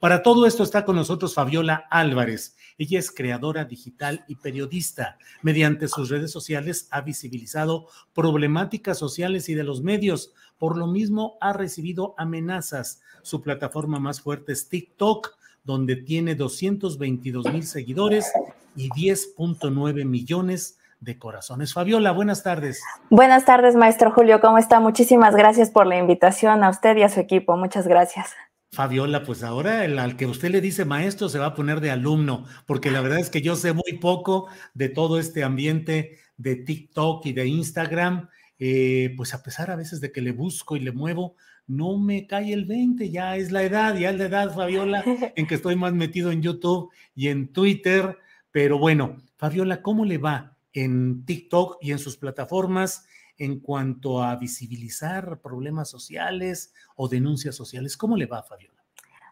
Para todo esto está con nosotros Fabiola Álvarez. Ella es creadora digital y periodista. Mediante sus redes sociales ha visibilizado problemáticas sociales y de los medios. Por lo mismo ha recibido amenazas. Su plataforma más fuerte es TikTok, donde tiene 222 mil seguidores y 10.9 millones de corazones. Fabiola, buenas tardes. Buenas tardes, maestro Julio. ¿Cómo está? Muchísimas gracias por la invitación a usted y a su equipo. Muchas gracias. Fabiola, pues ahora el, al que usted le dice maestro se va a poner de alumno, porque la verdad es que yo sé muy poco de todo este ambiente de TikTok y de Instagram, eh, pues a pesar a veces de que le busco y le muevo, no me cae el 20, ya es la edad, ya es la edad, Fabiola, en que estoy más metido en YouTube y en Twitter, pero bueno, Fabiola, ¿cómo le va en TikTok y en sus plataformas? En cuanto a visibilizar problemas sociales o denuncias sociales. ¿Cómo le va, Fabiola?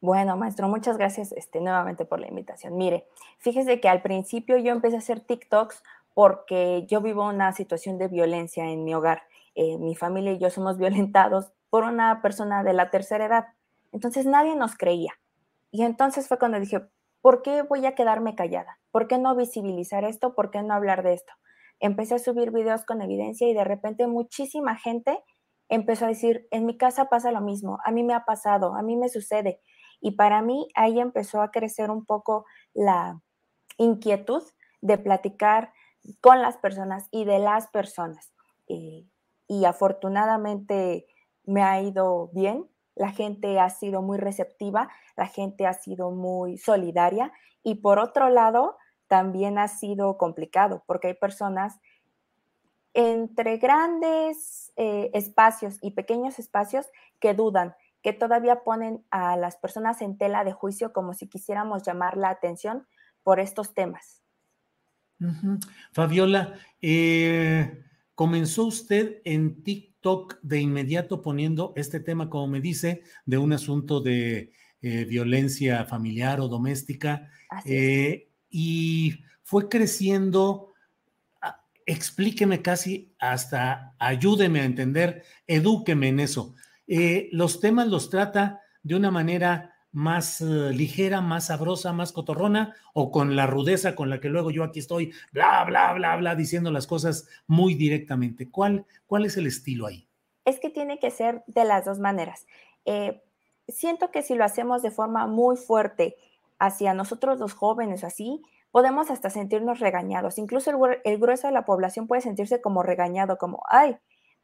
Bueno, maestro, muchas gracias este, nuevamente por la invitación. Mire, fíjese que al principio yo empecé a hacer TikToks porque yo vivo una situación de violencia en mi hogar. Eh, mi familia y yo somos violentados por una persona de la tercera edad. Entonces nadie nos creía. Y entonces fue cuando dije, ¿por qué voy a quedarme callada? ¿Por qué no visibilizar esto? ¿Por qué no hablar de esto? Empecé a subir videos con evidencia y de repente muchísima gente empezó a decir, en mi casa pasa lo mismo, a mí me ha pasado, a mí me sucede. Y para mí ahí empezó a crecer un poco la inquietud de platicar con las personas y de las personas. y afortunadamente me ha ido bien, la gente ha sido muy receptiva, la gente ha sido muy solidaria y por otro lado, también ha sido complicado porque hay personas entre grandes eh, espacios y pequeños espacios que dudan, que todavía ponen a las personas en tela de juicio como si quisiéramos llamar la atención por estos temas. Fabiola, eh, comenzó usted en TikTok de inmediato poniendo este tema, como me dice, de un asunto de eh, violencia familiar o doméstica y fue creciendo. Ah, explíqueme casi hasta ayúdeme a entender, edúqueme en eso. Eh, los temas los trata de una manera más eh, ligera, más sabrosa, más cotorrona, o con la rudeza con la que luego yo aquí estoy, bla, bla, bla, bla, diciendo las cosas muy directamente. ¿Cuál, cuál es el estilo ahí? Es que tiene que ser de las dos maneras. Eh, siento que si lo hacemos de forma muy fuerte hacia nosotros los jóvenes, así, podemos hasta sentirnos regañados. Incluso el, grueso de la población puede sentirse como regañado, como, ay,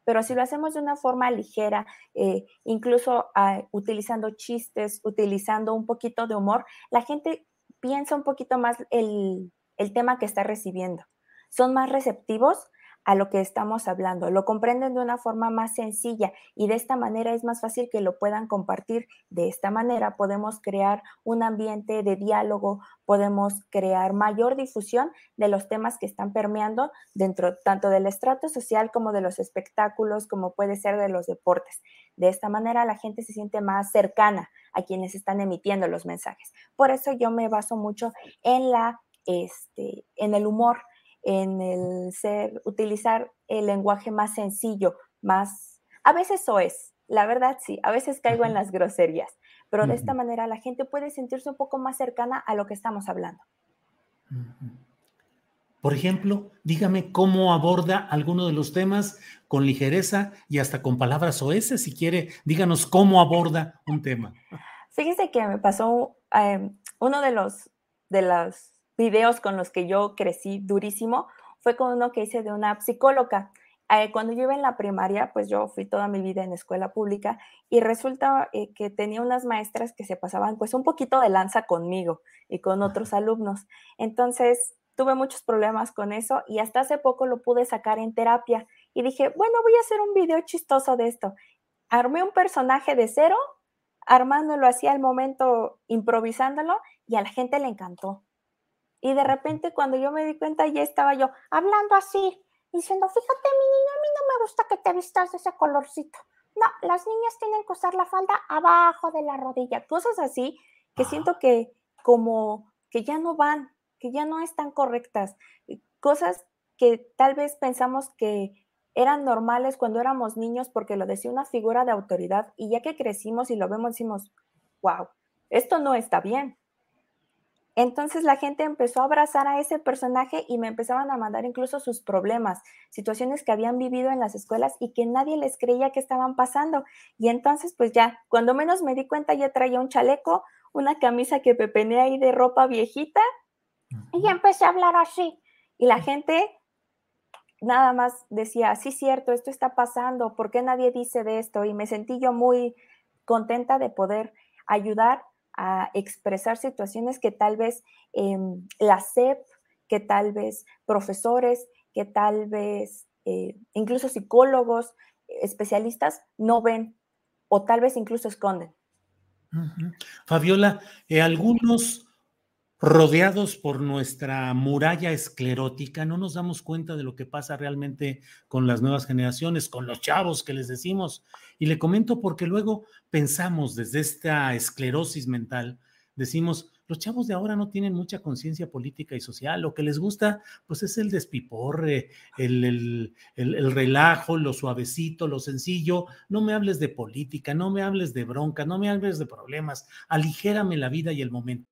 pero si lo hacemos de una forma ligera, eh, incluso ah, utilizando chistes, utilizando un poquito de humor, la gente piensa un poquito más el, el tema que está recibiendo. Son más receptivos a lo que estamos hablando, lo comprenden de una forma más sencilla y de esta manera es más fácil que lo puedan compartir. De esta manera podemos crear un ambiente de diálogo, podemos crear mayor difusión de los temas que están permeando dentro tanto del estrato social como de los espectáculos, como puede ser de los deportes. De esta manera la gente se siente más cercana a quienes están emitiendo los mensajes. Por eso yo me baso mucho en la este, en el humor, en el ser, utilizar el lenguaje más sencillo, más, a veces eso es, la verdad sí, a veces caigo en las groserías, pero de esta manera la gente puede sentirse un poco más cercana a lo que estamos hablando. Por ejemplo, dígame cómo aborda alguno de los temas con ligereza y hasta con palabras oeces, si quiere, díganos cómo aborda un tema. Fíjese que me pasó em, uno de los, de los videos con los que yo crecí durísimo, fue con uno que hice de una psicóloga. Eh, cuando yo iba en la primaria, pues yo fui toda mi vida en escuela pública y resulta eh, que tenía unas maestras que se pasaban pues un poquito de lanza conmigo y con otros alumnos. Entonces tuve muchos problemas con eso y hasta hace poco lo pude sacar en terapia y dije, bueno, voy a hacer un video chistoso de esto. Armé un personaje de cero, armándolo así al momento, improvisándolo y a la gente le encantó. Y de repente cuando yo me di cuenta ya estaba yo hablando así diciendo, fíjate, mi niño, a mí no me gusta que te vistas de ese colorcito. No, las niñas tienen que usar la falda abajo de la rodilla. Cosas así que siento que como que ya no van, que ya no están correctas. Cosas que tal vez pensamos que eran normales cuando éramos niños porque lo decía una figura de autoridad y ya que crecimos y lo vemos decimos, wow, esto no está bien. Entonces la gente empezó a abrazar a ese personaje y me empezaban a mandar incluso sus problemas, situaciones que habían vivido en las escuelas y que nadie les creía que estaban pasando. Y entonces pues ya, cuando menos me di cuenta ya traía un chaleco, una camisa que pepené ahí de ropa viejita y empecé a hablar así. Y la gente nada más decía, sí cierto, esto está pasando, ¿por qué nadie dice de esto? Y me sentí yo muy contenta de poder ayudar a expresar situaciones que tal vez em, la SEP, que tal vez profesores, que tal vez eh, incluso psicólogos, especialistas no ven o tal vez incluso esconden. Fabiola, eh, algunos rodeados por nuestra muralla esclerótica, no nos damos cuenta de lo que pasa realmente con las nuevas generaciones, con los chavos que les decimos. Y le comento porque luego pensamos desde esta esclerosis mental, decimos, los chavos de ahora no tienen mucha conciencia política y social, lo que les gusta pues es el despiporre, el, el, el, relajo, lo suavecito, lo sencillo, no me hables de política, no me hables de bronca, no me hables de problemas, aligérame la vida y el momento.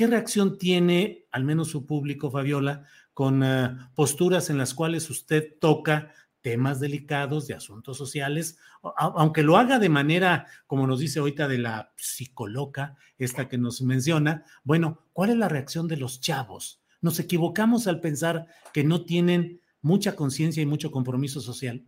¿Qué reacción tiene, al menos su público, Fabiola, con uh, posturas en las cuales usted toca temas delicados de asuntos sociales, aunque lo haga de manera, como nos dice ahorita de la psicoloca, esta que nos menciona, bueno, ¿cuál es la reacción de los chavos? Nos equivocamos al pensar que no tienen mucha conciencia y mucho compromiso social.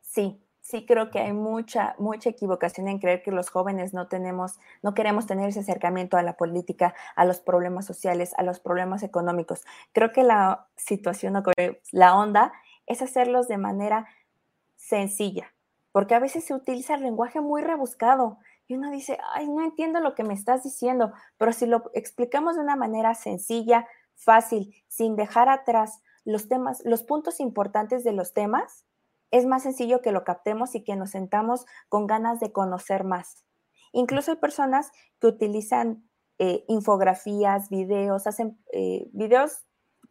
Sí, sí creo que hay mucha, mucha equivocación en creer que los jóvenes no tenemos, no queremos tener ese acercamiento a la política, a los problemas sociales, a los problemas económicos. Creo que la situación, la onda es hacerlos de manera sencilla, porque a veces se utiliza el lenguaje muy rebuscado y uno dice, ay, no entiendo lo que me estás diciendo, pero si lo explicamos de una manera sencilla, fácil, sin dejar atrás los temas, los puntos importantes de los temas, es más sencillo que lo captemos y que nos sentamos con ganas de conocer más. Incluso hay personas que utilizan eh, infografías, videos, hacen eh, videos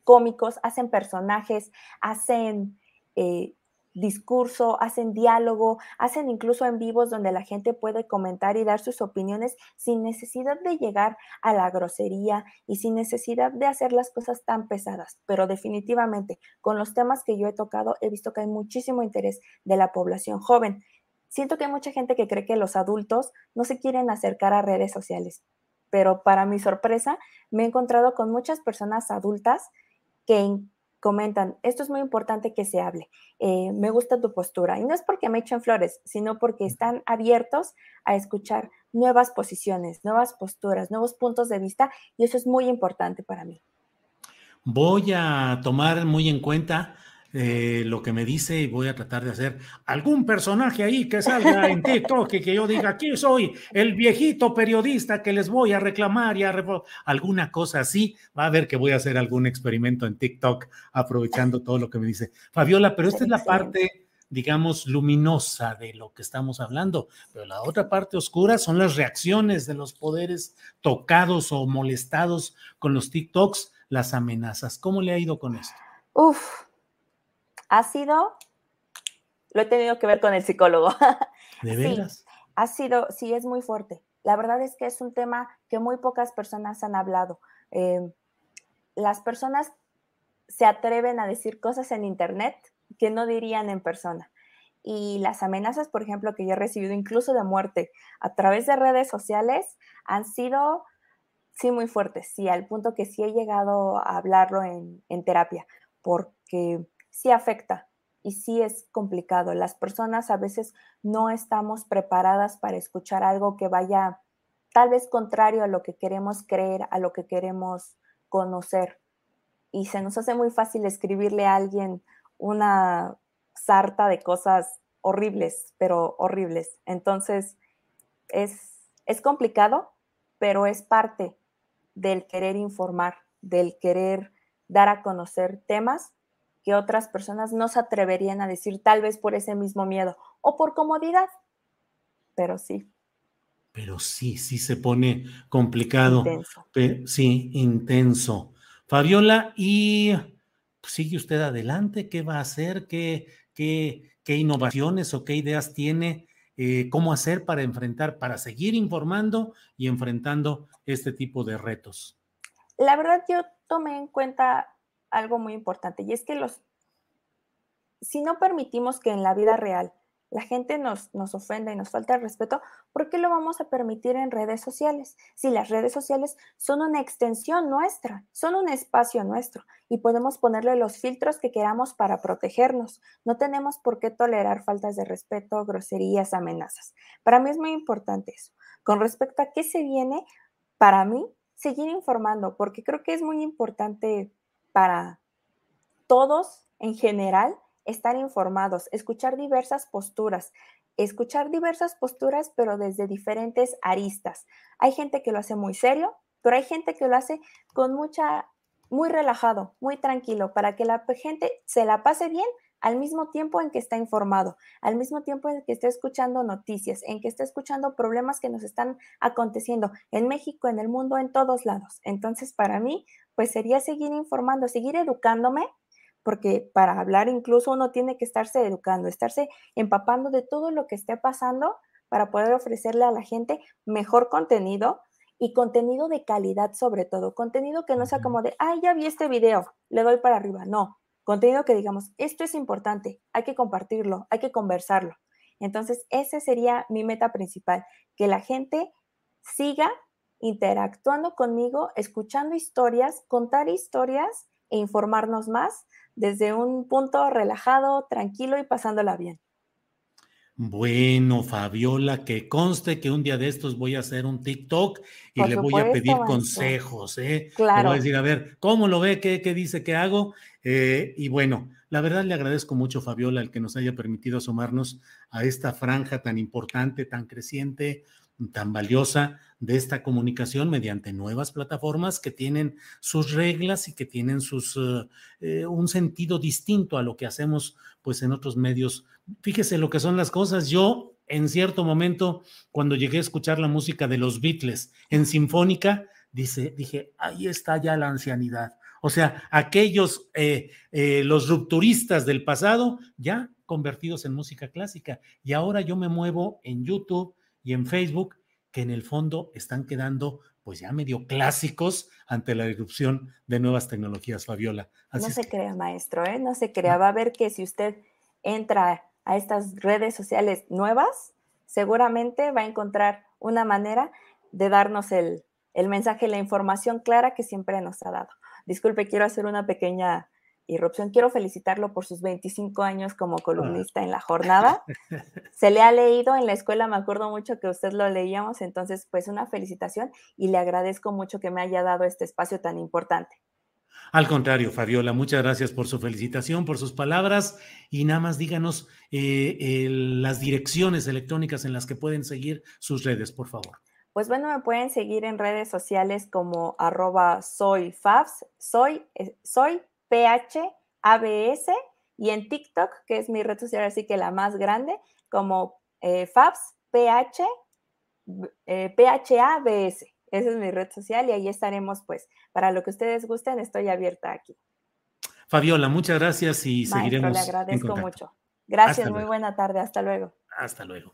cómicos, hacen personajes, hacen eh, discurso, hacen diálogo, hacen incluso en vivos donde la gente puede comentar y dar sus opiniones sin necesidad de llegar a la grosería y sin necesidad de hacer las cosas tan pesadas. Pero definitivamente, con los temas que yo he tocado, he visto que hay muchísimo interés de la población joven. Siento que hay mucha gente que cree que los adultos no se quieren acercar a redes sociales, pero para mi sorpresa me he encontrado con muchas personas adultas que comentan, esto es muy importante que se hable, eh, me gusta tu postura. Y no es porque me echen flores, sino porque están abiertos a escuchar nuevas posiciones, nuevas posturas, nuevos puntos de vista, y eso es muy importante para mí. Voy a tomar muy en cuenta eh, lo que me dice y voy a tratar de hacer algún personaje ahí que salga en TikTok y que yo diga, aquí soy el viejito periodista que les voy a reclamar y a alguna cosa así. Va a ver que voy a hacer algún experimento en TikTok aprovechando todo lo que me dice Fabiola, pero esta es la parte digamos, luminosa de lo que estamos hablando, pero la otra parte oscura son las reacciones de los poderes tocados o molestados con los TikToks, las amenazas. ¿Cómo le ha ido con esto? Uf, ha sido, lo he tenido que ver con el psicólogo. ¿De veras? ha sido, sí, es muy fuerte. La verdad es que es un tema que muy pocas personas han hablado. Em, las personas se atreven a decir cosas en Internet que no dirían en persona. Y las amenazas, por ejemplo, que yo he recibido incluso de muerte a través de redes sociales han sido, sí, muy fuertes, sí, al punto que sí he llegado a hablarlo en, en terapia, porque sí afecta y sí es complicado. Las personas a veces no estamos preparadas para escuchar algo que vaya tal vez contrario a lo que queremos creer, a lo que queremos conocer. Y se nos hace muy fácil escribirle a alguien una sarta de cosas horribles, pero horribles. Entonces, es, es complicado, pero es parte del querer informar, del querer dar a conocer temas que otras personas no se atreverían a decir tal vez por ese mismo miedo o por comodidad. Pero sí. Pero sí, sí se pone complicado. Intenso. sí, intenso. Fabiola, y sigue usted adelante, ¿qué va a hacer? ¿Qué, qué, qué innovaciones o qué ideas tiene? Eh, ¿Cómo hacer para enfrentar, para seguir informando y enfrentando este tipo de retos? La verdad, yo tomé en cuenta algo muy importante y es que los, si no permitimos que en la vida real la gente nos, nos ofenda y nos falta el respeto, ¿por qué lo vamos a permitir en redes sociales? Si las redes sociales son una extensión nuestra, son un espacio nuestro y podemos ponerle los filtros que queramos para protegernos. No tenemos por qué tolerar faltas de respeto, groserías, amenazas. Para mí es muy importante eso. Con respecto a qué se viene, para mí, seguir informando, porque creo que es muy importante para todos en general estar informados, escuchar diversas posturas, escuchar diversas posturas, pero desde diferentes aristas. Hay gente que lo hace muy serio, pero hay gente que lo hace con mucha, muy relajado, muy tranquilo, para que la gente se la pase bien al mismo tiempo en que está informado, al mismo tiempo en que está escuchando noticias, en que está escuchando problemas que nos están aconteciendo en México, en el mundo, en todos lados. Entonces, para mí, pues sería seguir informando, seguir educándome, porque para hablar incluso uno tiene que estarse educando, estarse empapando de todo lo que esté pasando para poder ofrecerle a la gente mejor contenido y contenido de calidad sobre todo, contenido que no sea como de, ay, ya vi este video, le doy para arriba, no, contenido que digamos, esto es importante, hay que compartirlo, hay que conversarlo. Entonces, esa sería mi meta principal, que la gente siga interactuando conmigo, escuchando historias, contar historias e informarnos más desde un punto relajado, tranquilo y pasándola bien. Bueno, Fabiola, que conste que un día de estos voy a hacer un TikTok y le voy a pedir consejos, ¿eh? Claro. Le voy a decir, a ver, ¿cómo lo ve? ¿Qué, qué dice que hago? Eh, y bueno, la verdad le agradezco mucho, Fabiola, el que nos haya permitido asomarnos a esta franja tan importante, tan creciente, tan valiosa de esta comunicación mediante nuevas plataformas que tienen sus reglas y que tienen sus eh, eh, un sentido distinto a lo que hacemos pues en otros medios. Fíjese lo que son las cosas. Yo en cierto momento cuando llegué a escuchar la música de los Beatles en sinfónica, dice, dije, ahí está ya la ancianidad. O sea, aquellos, eh, los rupturistas del pasado, ya convertidos en música clásica. Y ahora yo me muevo en YouTube y en Facebook, que en el fondo están quedando pues ya medio clásicos ante la irrupción de nuevas tecnologías, Fabiola. no se crea, maestro, ¿eh? no se crea. Va a ver que si usted entra a estas redes sociales nuevas, seguramente va a encontrar una manera de darnos el, el mensaje, la información clara que siempre nos ha dado. Disculpe, quiero hacer una pequeña irrupción. Quiero felicitarlo por sus 25 años como columnista en la jornada. Se le ha leído en la escuela, me acuerdo mucho que usted lo leíamos, entonces pues una felicitación y le agradezco mucho que me haya dado este espacio tan importante. Al contrario, Fabiola, muchas gracias por su felicitación, por sus palabras y nada más díganos eh, las direcciones electrónicas en las que pueden seguir sus redes, por favor. Pues bueno, me pueden seguir en redes sociales como arroba soy soy, soy PHABS y en TikTok, que es mi red social así que la más grande, como eh, Fabs PH, eh, PHABS. Esa es mi red social y ahí estaremos, pues, para lo que ustedes gusten, estoy abierta aquí. Fabiola, muchas gracias y Maestro, seguiremos. Le agradezco mucho. Gracias, muy buena tarde. Hasta luego. Hasta luego.